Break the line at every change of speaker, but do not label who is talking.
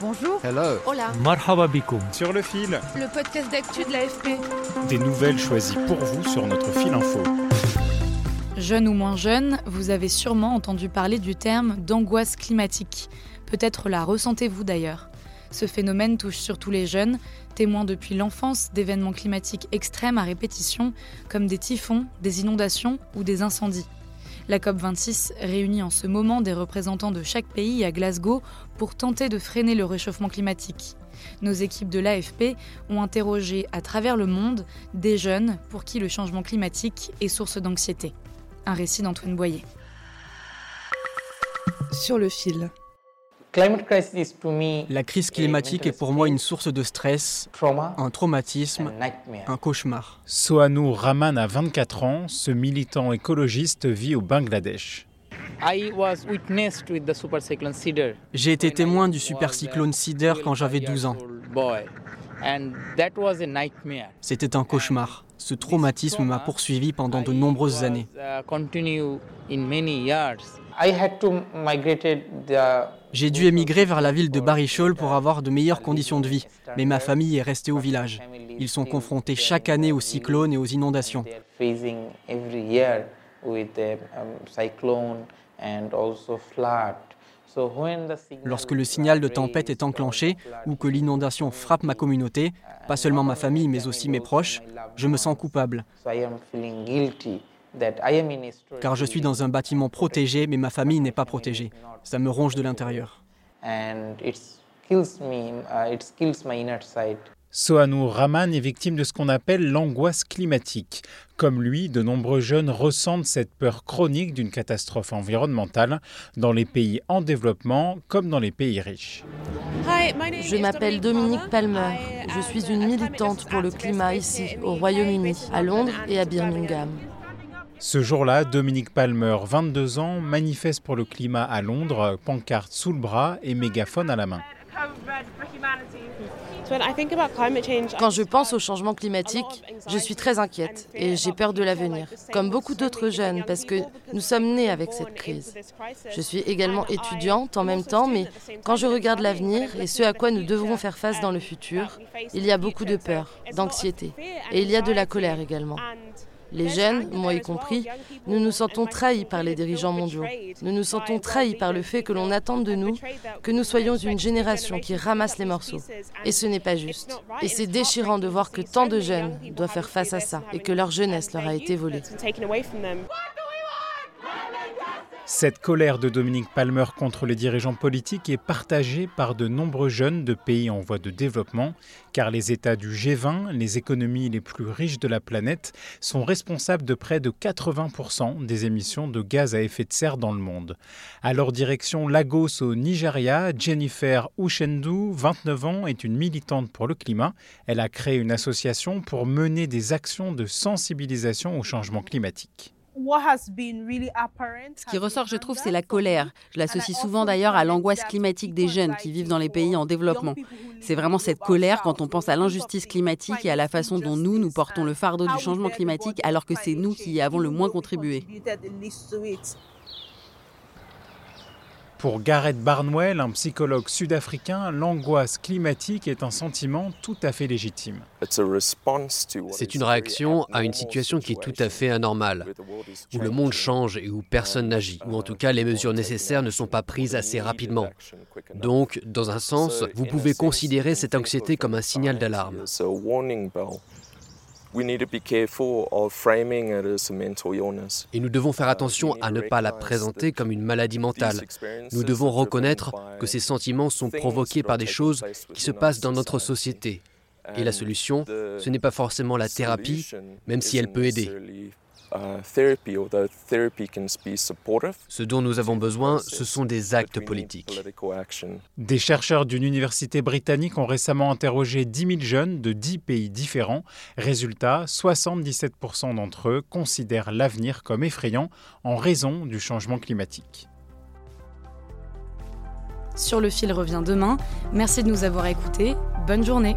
Bonjour.
Hello.
Hola.
Marhaba bikoum.
Sur le fil,
Le podcast d'actu de l'AFP.
des nouvelles choisies pour vous sur notre fil info.
Jeune ou moins jeune, vous avez sûrement entendu parler du terme d'angoisse climatique. Peut-être la ressentez-vous d'ailleurs. Ce phénomène touche surtout les jeunes, témoins depuis l'enfance d'événements climatiques extrêmes à répétition, comme des typhons, des inondations ou des incendies. La COP26 réunit en ce moment des représentants de chaque pays à Glasgow pour tenter de freiner le réchauffement climatique. Nos équipes de l'AFP ont interrogé à travers le monde des jeunes pour qui le changement climatique est source d'anxiété. Un récit d'Antoine Boyer.
Sur le fil.
La crise climatique est pour moi une source de stress, un traumatisme, un cauchemar.
Sohanou Rahman a 24 ans, ce militant écologiste vit au Bangladesh.
J'ai été témoin du supercyclone Cider quand j'avais 12 ans. C'était un cauchemar. Ce traumatisme m'a poursuivi pendant de nombreuses années. J'ai dû émigrer vers la ville de Barichol pour avoir de meilleures conditions de vie, mais ma famille est restée au village. Ils sont confrontés chaque année aux cyclones et aux inondations. Lorsque le signal de tempête est enclenché ou que l'inondation frappe ma communauté, pas seulement ma famille mais aussi mes proches, je me sens coupable. Car je suis dans un bâtiment protégé mais ma famille n'est pas protégée. Ça me ronge de l'intérieur.
Sohanou Rahman est victime de ce qu'on appelle l'angoisse climatique. Comme lui, de nombreux jeunes ressentent cette peur chronique d'une catastrophe environnementale dans les pays en développement comme dans les pays riches.
Je m'appelle Dominique Palmer. Je suis une militante pour le climat ici, au Royaume-Uni, à Londres et à Birmingham.
Ce jour-là, Dominique Palmer, 22 ans, manifeste pour le climat à Londres, pancarte sous le bras et mégaphone à la main.
Quand je pense au changement climatique, je suis très inquiète et j'ai peur de l'avenir, comme beaucoup d'autres jeunes, parce que nous sommes nés avec cette crise. Je suis également étudiante en même temps, mais quand je regarde l'avenir et ce à quoi nous devrons faire face dans le futur, il y a beaucoup de peur, d'anxiété, et il y a de la colère également. Les jeunes, moi y compris, nous nous sentons trahis par les dirigeants mondiaux. Nous nous sentons trahis par le fait que l'on attende de nous que nous soyons une génération qui ramasse les morceaux. Et ce n'est pas juste. Et c'est déchirant de voir que tant de jeunes doivent faire face à ça et que leur jeunesse leur a été volée.
Cette colère de Dominique Palmer contre les dirigeants politiques est partagée par de nombreux jeunes de pays en voie de développement, car les États du G20, les économies les plus riches de la planète, sont responsables de près de 80% des émissions de gaz à effet de serre dans le monde. À leur direction Lagos au Nigeria, Jennifer Ushendu, 29 ans, est une militante pour le climat. Elle a créé une association pour mener des actions de sensibilisation au changement climatique.
Ce qui ressort, je trouve, c'est la colère. Je l'associe souvent d'ailleurs à l'angoisse climatique des jeunes qui vivent dans les pays en développement. C'est vraiment cette colère quand on pense à l'injustice climatique et à la façon dont nous, nous portons le fardeau du changement climatique alors que c'est nous qui y avons le moins contribué.
Pour Gareth Barnwell, un psychologue sud-africain, l'angoisse climatique est un sentiment tout à fait légitime.
C'est une réaction à une situation qui est tout à fait anormale, où le monde change et où personne n'agit, ou en tout cas les mesures nécessaires ne sont pas prises assez rapidement. Donc, dans un sens, vous pouvez considérer cette anxiété comme un signal d'alarme. Et nous devons faire attention à ne pas la présenter comme une maladie mentale. Nous devons reconnaître que ces sentiments sont provoqués par des choses qui se passent dans notre société. Et la solution, ce n'est pas forcément la thérapie, même si elle peut aider. Ce dont nous avons besoin, ce sont des actes politiques.
Des chercheurs d'une université britannique ont récemment interrogé 10 000 jeunes de 10 pays différents. Résultat, 77% d'entre eux considèrent l'avenir comme effrayant en raison du changement climatique.
Sur le fil revient demain. Merci de nous avoir écoutés. Bonne journée.